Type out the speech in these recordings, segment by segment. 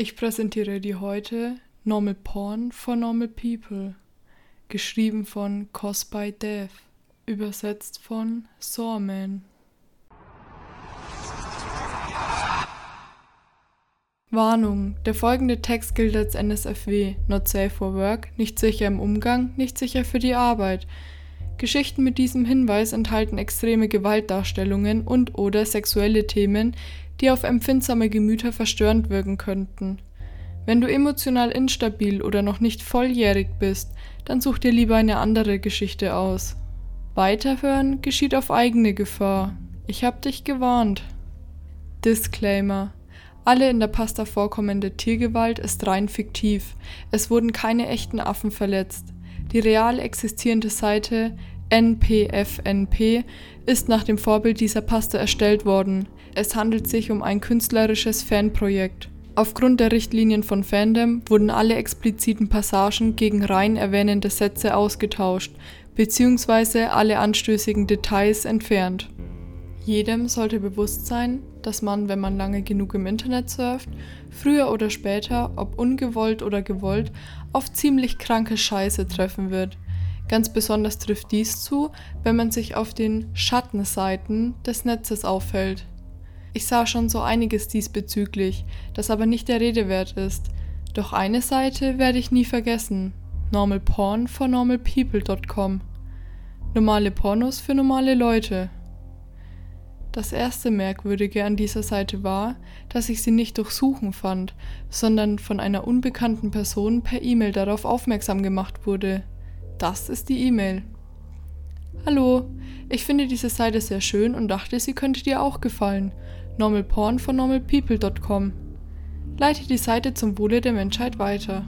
Ich präsentiere dir heute Normal Porn for Normal People, geschrieben von Cos by Death, übersetzt von Sawman. Warnung: Der folgende Text gilt als NSFW, not safe for work, nicht sicher im Umgang, nicht sicher für die Arbeit. Geschichten mit diesem Hinweis enthalten extreme Gewaltdarstellungen und/oder sexuelle Themen, die auf empfindsame Gemüter verstörend wirken könnten. Wenn du emotional instabil oder noch nicht volljährig bist, dann such dir lieber eine andere Geschichte aus. Weiterhören geschieht auf eigene Gefahr. Ich hab dich gewarnt. Disclaimer. Alle in der Pasta vorkommende Tiergewalt ist rein fiktiv. Es wurden keine echten Affen verletzt. Die real existierende Seite NPFNP ist nach dem Vorbild dieser Pasta erstellt worden. Es handelt sich um ein künstlerisches Fanprojekt. Aufgrund der Richtlinien von Fandom wurden alle expliziten Passagen gegen rein erwähnende Sätze ausgetauscht, bzw. alle anstößigen Details entfernt. Jedem sollte bewusst sein, dass man, wenn man lange genug im Internet surft, früher oder später, ob ungewollt oder gewollt, auf ziemlich kranke Scheiße treffen wird. Ganz besonders trifft dies zu, wenn man sich auf den Schattenseiten des Netzes aufhält. Ich sah schon so einiges diesbezüglich, das aber nicht der Rede wert ist. Doch eine Seite werde ich nie vergessen. Normal Porn normalpeople.com. Normale Pornos für normale Leute. Das erste Merkwürdige an dieser Seite war, dass ich sie nicht durch Suchen fand, sondern von einer unbekannten Person per E-Mail darauf aufmerksam gemacht wurde. Das ist die E-Mail. Hallo, ich finde diese Seite sehr schön und dachte, sie könnte dir auch gefallen. Normalporn von normalpeople.com. Leite die Seite zum Wohle der Menschheit weiter.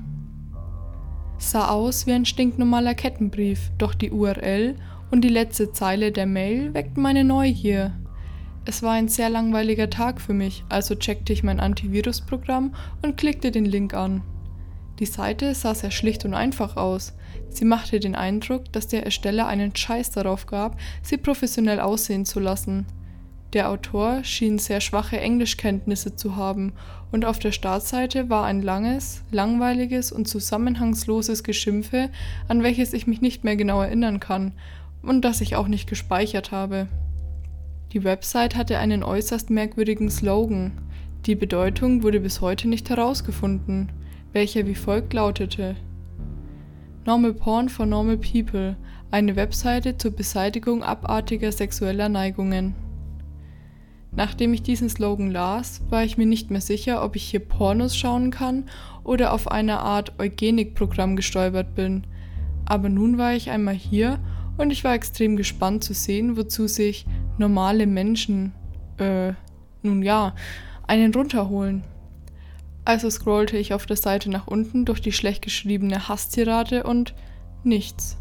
Sah aus wie ein stinknormaler Kettenbrief, doch die URL und die letzte Zeile der Mail weckten meine Neugier. Es war ein sehr langweiliger Tag für mich, also checkte ich mein Antivirusprogramm und klickte den Link an. Die Seite sah sehr schlicht und einfach aus. Sie machte den Eindruck, dass der Ersteller einen Scheiß darauf gab, sie professionell aussehen zu lassen. Der Autor schien sehr schwache Englischkenntnisse zu haben und auf der Startseite war ein langes, langweiliges und zusammenhangsloses Geschimpfe, an welches ich mich nicht mehr genau erinnern kann und das ich auch nicht gespeichert habe. Die Website hatte einen äußerst merkwürdigen Slogan. Die Bedeutung wurde bis heute nicht herausgefunden, welcher wie folgt lautete Normal Porn for Normal People, eine Webseite zur Beseitigung abartiger sexueller Neigungen. Nachdem ich diesen Slogan las, war ich mir nicht mehr sicher, ob ich hier Pornos schauen kann oder auf eine Art Eugenikprogramm gestolpert bin. Aber nun war ich einmal hier und ich war extrem gespannt zu sehen, wozu sich normale Menschen, äh, nun ja, einen runterholen. Also scrollte ich auf der Seite nach unten durch die schlecht geschriebene Hasstirade und nichts.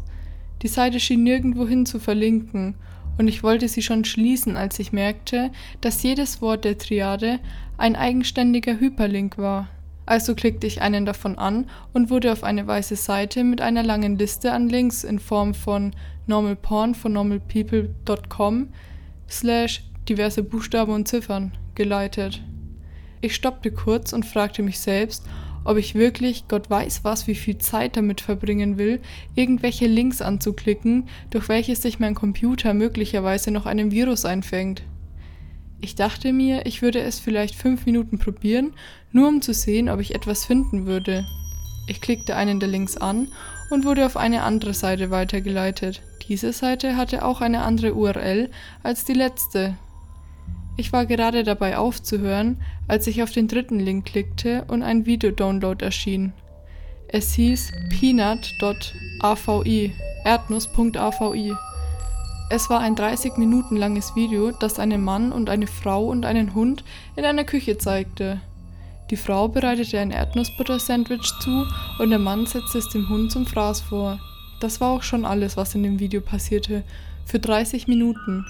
Die Seite schien nirgendwohin zu verlinken und ich wollte sie schon schließen, als ich merkte, dass jedes Wort der Triade ein eigenständiger Hyperlink war. Also klickte ich einen davon an und wurde auf eine weiße Seite mit einer langen Liste an Links in Form von normalporn von normalpeople.com slash diverse Buchstaben und Ziffern geleitet. Ich stoppte kurz und fragte mich selbst, ob ich wirklich Gott weiß was wie viel Zeit damit verbringen will, irgendwelche Links anzuklicken, durch welche sich mein Computer möglicherweise noch einen Virus einfängt. Ich dachte mir, ich würde es vielleicht fünf Minuten probieren, nur um zu sehen, ob ich etwas finden würde. Ich klickte einen der Links an und wurde auf eine andere Seite weitergeleitet. Diese Seite hatte auch eine andere URL als die letzte. Ich war gerade dabei aufzuhören, als ich auf den dritten Link klickte und ein Videodownload erschien. Es hieß peanut.avi, erdnuss.avi. Es war ein 30 Minuten langes Video, das einen Mann und eine Frau und einen Hund in einer Küche zeigte. Die Frau bereitete ein Erdnussbutter-Sandwich zu und der Mann setzte es dem Hund zum Fraß vor. Das war auch schon alles, was in dem Video passierte, für 30 Minuten.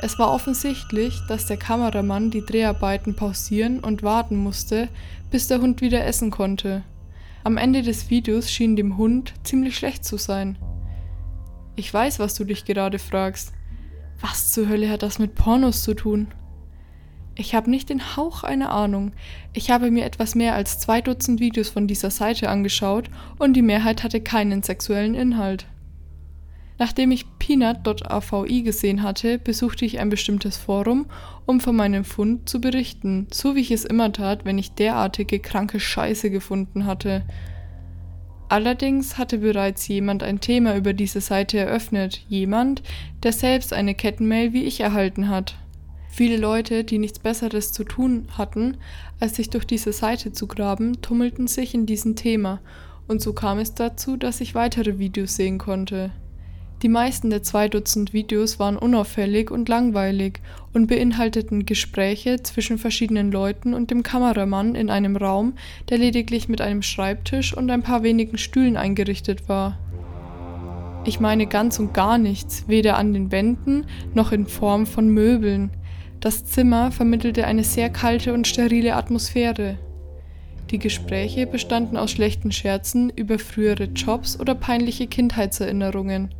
Es war offensichtlich, dass der Kameramann die Dreharbeiten pausieren und warten musste, bis der Hund wieder essen konnte. Am Ende des Videos schien dem Hund ziemlich schlecht zu sein. Ich weiß, was du dich gerade fragst. Was zur Hölle hat das mit Pornos zu tun? Ich habe nicht den Hauch einer Ahnung. Ich habe mir etwas mehr als zwei Dutzend Videos von dieser Seite angeschaut und die Mehrheit hatte keinen sexuellen Inhalt. Nachdem ich peanut.avi gesehen hatte, besuchte ich ein bestimmtes Forum, um von meinem Fund zu berichten, so wie ich es immer tat, wenn ich derartige kranke Scheiße gefunden hatte. Allerdings hatte bereits jemand ein Thema über diese Seite eröffnet, jemand, der selbst eine Kettenmail wie ich erhalten hat. Viele Leute, die nichts Besseres zu tun hatten, als sich durch diese Seite zu graben, tummelten sich in diesem Thema, und so kam es dazu, dass ich weitere Videos sehen konnte. Die meisten der zwei Dutzend Videos waren unauffällig und langweilig und beinhalteten Gespräche zwischen verschiedenen Leuten und dem Kameramann in einem Raum, der lediglich mit einem Schreibtisch und ein paar wenigen Stühlen eingerichtet war. Ich meine ganz und gar nichts, weder an den Wänden noch in Form von Möbeln. Das Zimmer vermittelte eine sehr kalte und sterile Atmosphäre. Die Gespräche bestanden aus schlechten Scherzen über frühere Jobs oder peinliche Kindheitserinnerungen.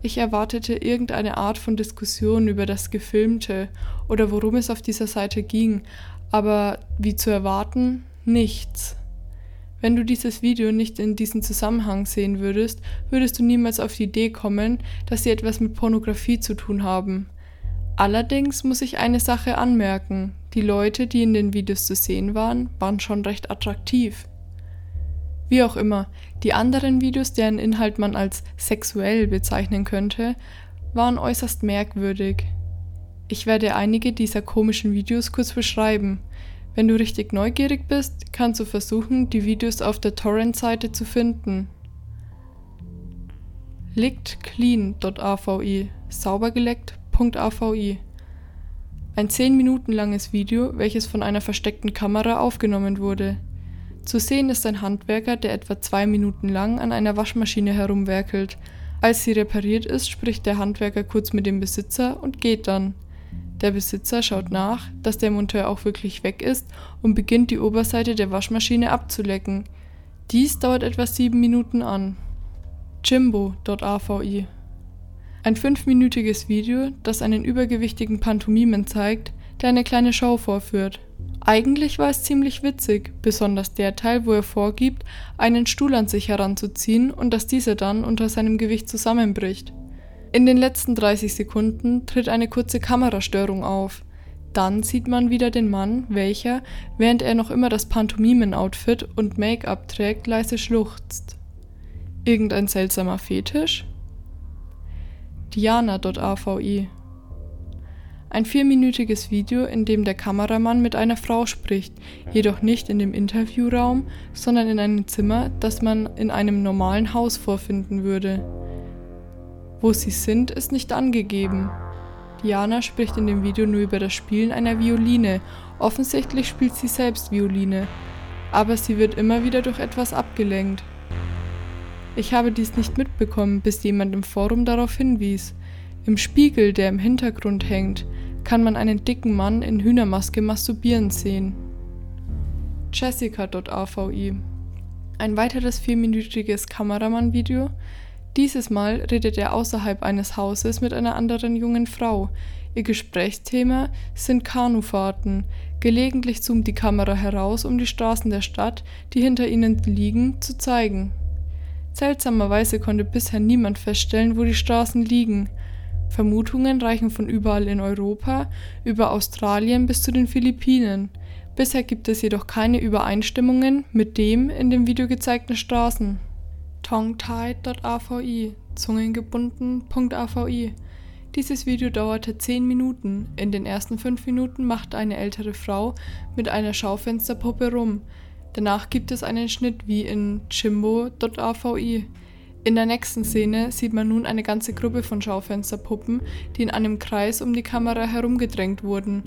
Ich erwartete irgendeine Art von Diskussion über das Gefilmte oder worum es auf dieser Seite ging, aber wie zu erwarten, nichts. Wenn du dieses Video nicht in diesem Zusammenhang sehen würdest, würdest du niemals auf die Idee kommen, dass sie etwas mit Pornografie zu tun haben. Allerdings muss ich eine Sache anmerken. Die Leute, die in den Videos zu sehen waren, waren schon recht attraktiv. Wie auch immer, die anderen Videos, deren Inhalt man als sexuell bezeichnen könnte, waren äußerst merkwürdig. Ich werde einige dieser komischen Videos kurz beschreiben. Wenn du richtig neugierig bist, kannst du versuchen, die Videos auf der Torrent-Seite zu finden. Lickedclean.avi, saubergeleckt AVI. Ein 10 Minuten langes Video, welches von einer versteckten Kamera aufgenommen wurde. Zu sehen ist ein Handwerker, der etwa zwei Minuten lang an einer Waschmaschine herumwerkelt. Als sie repariert ist, spricht der Handwerker kurz mit dem Besitzer und geht dann. Der Besitzer schaut nach, dass der Monteur auch wirklich weg ist und beginnt die Oberseite der Waschmaschine abzulecken. Dies dauert etwa sieben Minuten an. Jimbo.avi ein fünfminütiges Video, das einen übergewichtigen Pantomimen zeigt, der eine kleine Show vorführt. Eigentlich war es ziemlich witzig, besonders der Teil, wo er vorgibt, einen Stuhl an sich heranzuziehen und dass dieser dann unter seinem Gewicht zusammenbricht. In den letzten 30 Sekunden tritt eine kurze Kamerastörung auf. Dann sieht man wieder den Mann, welcher, während er noch immer das Pantomimen-Outfit und Make-up trägt, leise schluchzt. Irgendein seltsamer Fetisch? Diana.avi. Ein vierminütiges Video, in dem der Kameramann mit einer Frau spricht, jedoch nicht in dem Interviewraum, sondern in einem Zimmer, das man in einem normalen Haus vorfinden würde. Wo sie sind, ist nicht angegeben. Diana spricht in dem Video nur über das Spielen einer Violine. Offensichtlich spielt sie selbst Violine. Aber sie wird immer wieder durch etwas abgelenkt. Ich habe dies nicht mitbekommen, bis jemand im Forum darauf hinwies. Im Spiegel, der im Hintergrund hängt, kann man einen dicken Mann in Hühnermaske masturbieren sehen. Jessica.avi Ein weiteres vierminütiges Kameramann-Video. Dieses Mal redet er außerhalb eines Hauses mit einer anderen jungen Frau. Ihr Gesprächsthema sind Kanufahrten. Gelegentlich zoomt die Kamera heraus, um die Straßen der Stadt, die hinter ihnen liegen, zu zeigen. Seltsamerweise konnte bisher niemand feststellen, wo die Straßen liegen. Vermutungen reichen von überall in Europa über Australien bis zu den Philippinen. Bisher gibt es jedoch keine Übereinstimmungen mit dem in dem Video gezeigten Straßen. Tongue-tied.avi, zungengebunden.avi. Dieses Video dauerte 10 Minuten. In den ersten 5 Minuten macht eine ältere Frau mit einer Schaufensterpuppe rum. Danach gibt es einen Schnitt wie in Jimbo.avi. In der nächsten Szene sieht man nun eine ganze Gruppe von Schaufensterpuppen, die in einem Kreis um die Kamera herumgedrängt wurden.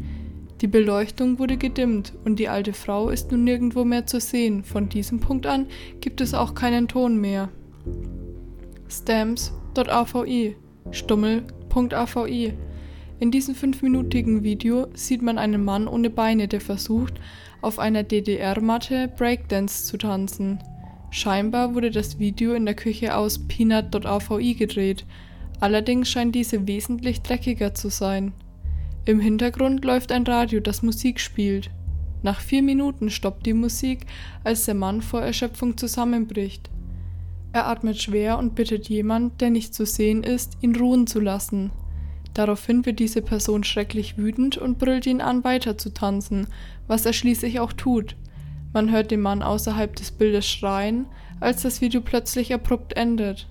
Die Beleuchtung wurde gedimmt und die alte Frau ist nun nirgendwo mehr zu sehen. Von diesem Punkt an gibt es auch keinen Ton mehr. Stamps.avi Stummel.avi In diesem fünfminütigen Video sieht man einen Mann ohne Beine, der versucht, auf einer DDR-Matte Breakdance zu tanzen. Scheinbar wurde das Video in der Küche aus Peanut.avi gedreht, allerdings scheint diese wesentlich dreckiger zu sein. Im Hintergrund läuft ein Radio, das Musik spielt. Nach vier Minuten stoppt die Musik, als der Mann vor Erschöpfung zusammenbricht. Er atmet schwer und bittet jemand, der nicht zu sehen ist, ihn ruhen zu lassen. Daraufhin wird diese Person schrecklich wütend und brüllt ihn an, weiter zu tanzen, was er schließlich auch tut. Man hört den Mann außerhalb des Bildes schreien, als das Video plötzlich abrupt endet.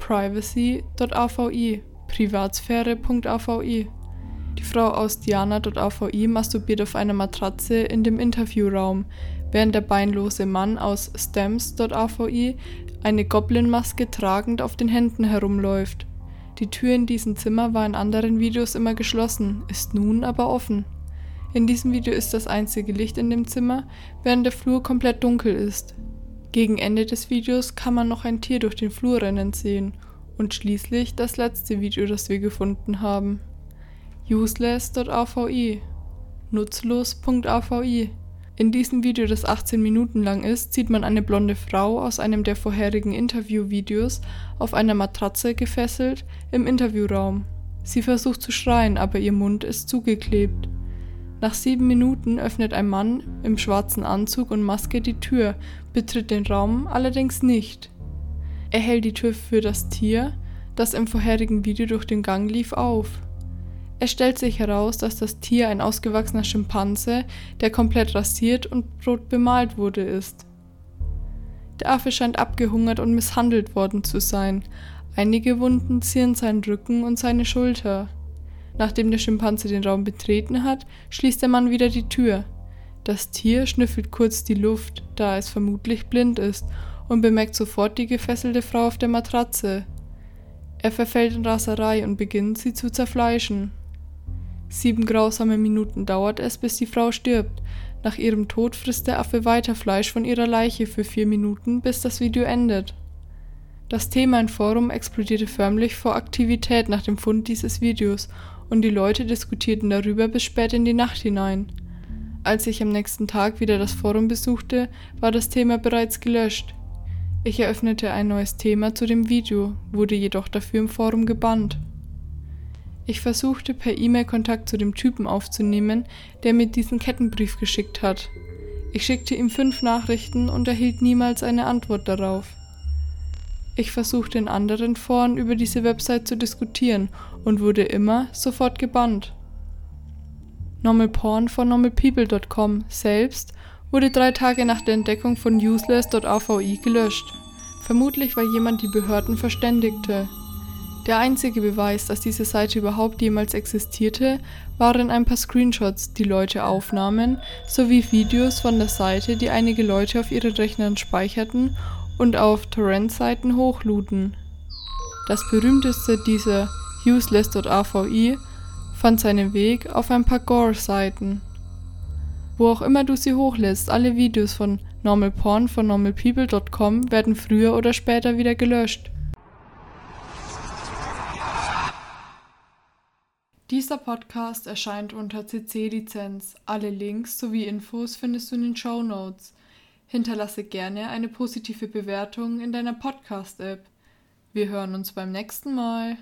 Privacy.avi Privatsphäre.avi Die Frau aus Diana.avi masturbiert auf einer Matratze in dem Interviewraum, während der beinlose Mann aus Stamps.avi eine Goblin-Maske tragend auf den Händen herumläuft. Die Tür in diesem Zimmer war in anderen Videos immer geschlossen, ist nun aber offen. In diesem Video ist das einzige Licht in dem Zimmer, während der Flur komplett dunkel ist. Gegen Ende des Videos kann man noch ein Tier durch den Flur rennen sehen und schließlich das letzte Video, das wir gefunden haben. Useless.avi Nutzlos.avi in diesem Video, das 18 Minuten lang ist, sieht man eine blonde Frau aus einem der vorherigen Interviewvideos auf einer Matratze gefesselt im Interviewraum. Sie versucht zu schreien, aber ihr Mund ist zugeklebt. Nach sieben Minuten öffnet ein Mann im schwarzen Anzug und Maske die Tür, betritt den Raum allerdings nicht. Er hält die Tür für das Tier, das im vorherigen Video durch den Gang lief, auf. Es stellt sich heraus, dass das Tier ein ausgewachsener Schimpanse, der komplett rasiert und rot bemalt wurde, ist. Der Affe scheint abgehungert und misshandelt worden zu sein. Einige Wunden zieren seinen Rücken und seine Schulter. Nachdem der Schimpanse den Raum betreten hat, schließt der Mann wieder die Tür. Das Tier schnüffelt kurz die Luft, da es vermutlich blind ist, und bemerkt sofort die gefesselte Frau auf der Matratze. Er verfällt in Raserei und beginnt, sie zu zerfleischen. Sieben grausame Minuten dauert es, bis die Frau stirbt. Nach ihrem Tod frisst der Affe weiter Fleisch von ihrer Leiche für vier Minuten, bis das Video endet. Das Thema im Forum explodierte förmlich vor Aktivität nach dem Fund dieses Videos und die Leute diskutierten darüber bis spät in die Nacht hinein. Als ich am nächsten Tag wieder das Forum besuchte, war das Thema bereits gelöscht. Ich eröffnete ein neues Thema zu dem Video, wurde jedoch dafür im Forum gebannt. Ich versuchte per E-Mail Kontakt zu dem Typen aufzunehmen, der mir diesen Kettenbrief geschickt hat. Ich schickte ihm fünf Nachrichten und erhielt niemals eine Antwort darauf. Ich versuchte in anderen Foren über diese Website zu diskutieren und wurde immer sofort gebannt. Normalporn von normalpeople.com selbst wurde drei Tage nach der Entdeckung von useless.avi gelöscht. Vermutlich weil jemand die Behörden verständigte. Der einzige Beweis, dass diese Seite überhaupt jemals existierte, waren ein paar Screenshots, die Leute aufnahmen, sowie Videos von der Seite, die einige Leute auf ihren Rechnern speicherten und auf Torrent-Seiten hochluden. Das berühmteste dieser useless.avi fand seinen Weg auf ein paar Gore-Seiten. Wo auch immer du sie hochlädst, alle Videos von Normal Porn von normalpeople.com werden früher oder später wieder gelöscht. Dieser Podcast erscheint unter CC-Lizenz. Alle Links sowie Infos findest du in den Show Notes. Hinterlasse gerne eine positive Bewertung in deiner Podcast-App. Wir hören uns beim nächsten Mal.